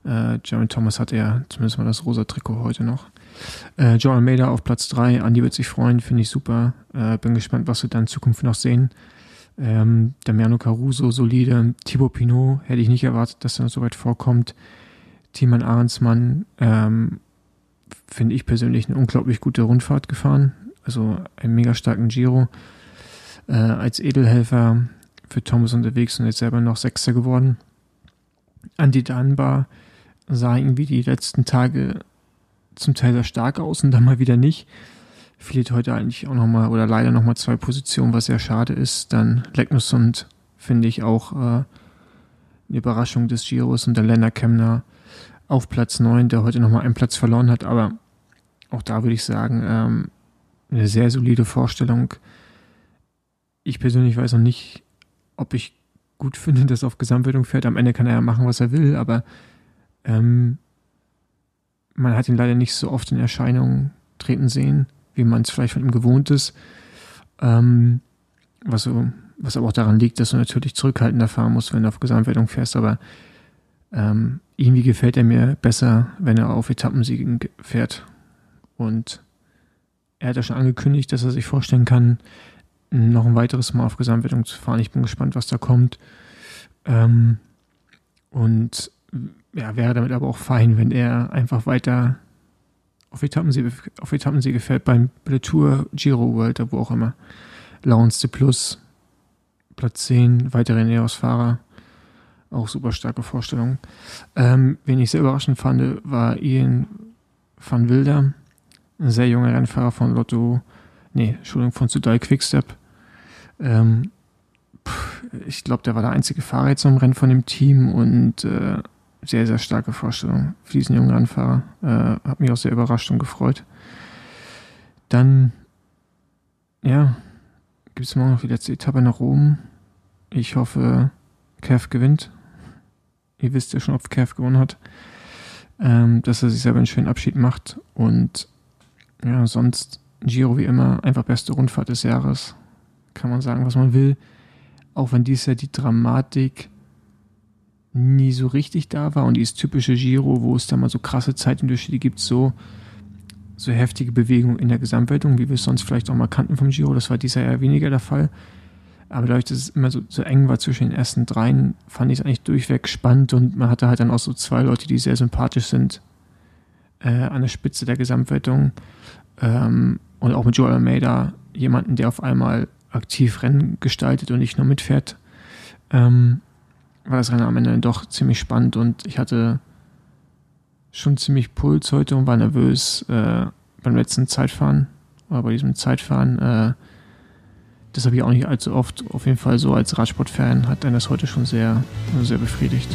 äh, Jeremy Thomas hatte ja zumindest mal das rosa Trikot heute noch. Äh, Joe Almeida auf Platz 3, Andi wird sich freuen, finde ich super. Äh, bin gespannt, was wir dann in Zukunft noch sehen. Ähm, Damiano Caruso, solide. Thibaut Pinot, hätte ich nicht erwartet, dass er so weit vorkommt. Tiemann Ahrensmann, ähm, finde ich persönlich eine unglaublich gute Rundfahrt gefahren. Also einen mega starken Giro äh, als Edelhelfer für Thomas unterwegs und jetzt selber noch Sechster geworden. Andy Dunbar sah irgendwie die letzten Tage zum Teil sehr stark aus und dann mal wieder nicht. Verliert heute eigentlich auch nochmal oder leider nochmal zwei Positionen, was sehr schade ist. Dann Lecknussund finde ich auch äh, eine Überraschung des Giros und der Lennart Kemner auf Platz 9, der heute nochmal einen Platz verloren hat, aber auch da würde ich sagen, ähm, eine sehr solide Vorstellung ich persönlich weiß noch nicht, ob ich gut finde, dass er auf Gesamtwertung fährt. Am Ende kann er ja machen, was er will, aber ähm, man hat ihn leider nicht so oft in Erscheinung treten sehen, wie man es vielleicht von ihm gewohnt ist. Ähm, was, so, was aber auch daran liegt, dass du natürlich zurückhaltender fahren musst, wenn du auf Gesamtwertung fährst, aber ähm, irgendwie gefällt er mir besser, wenn er auf Etappensiegen fährt. Und er hat ja schon angekündigt, dass er sich vorstellen kann, noch ein weiteres Mal auf Gesamtwertung zu fahren. Ich bin gespannt, was da kommt. Ähm, und ja, wäre damit aber auch fein, wenn er einfach weiter auf Etappensiege, auf Etappensiege fährt beim Tour, Giro World, wo auch immer. Launste Plus, Platz 10, weitere Neos-Fahrer. Auch super starke Vorstellung. Ähm, wen ich sehr überraschend fand, war Ian van Wilder, ein sehr junger Rennfahrer von Lotto, nee, Entschuldigung, von Sudal Quickstep. Ähm, ich glaube, der war der einzige Fahrer jetzt im Rennen von dem Team und äh, sehr, sehr starke Vorstellung für diesen jungen Rennfahrer. Äh, hat mich auch sehr überrascht und gefreut. Dann, ja, gibt es morgen noch die letzte Etappe nach Rom. Ich hoffe, Kev gewinnt. Ihr wisst ja schon, ob Kev gewonnen hat. Ähm, dass er sich selber einen schönen Abschied macht. Und ja, sonst Giro wie immer, einfach beste Rundfahrt des Jahres kann man sagen, was man will. Auch wenn dies Jahr die Dramatik nie so richtig da war und dieses typische Giro, wo es da mal so krasse Zeitunterschiede gibt, so, so heftige Bewegungen in der Gesamtwertung, wie wir es sonst vielleicht auch mal kannten vom Giro. Das war dieses Jahr weniger der Fall. Aber dadurch, dass es immer so, so eng war zwischen den ersten dreien, fand ich es eigentlich durchweg spannend und man hatte halt dann auch so zwei Leute, die sehr sympathisch sind äh, an der Spitze der Gesamtwertung. Ähm, und auch mit Joel Almeida, jemanden, der auf einmal aktiv Rennen gestaltet und nicht nur mitfährt, ähm, war das Rennen am Ende doch ziemlich spannend und ich hatte schon ziemlich Puls heute und war nervös äh, beim letzten Zeitfahren, oder bei diesem Zeitfahren. Äh, das habe ich auch nicht allzu oft. Auf jeden Fall so als Radsportfan hat einen das heute schon sehr, sehr befriedigt.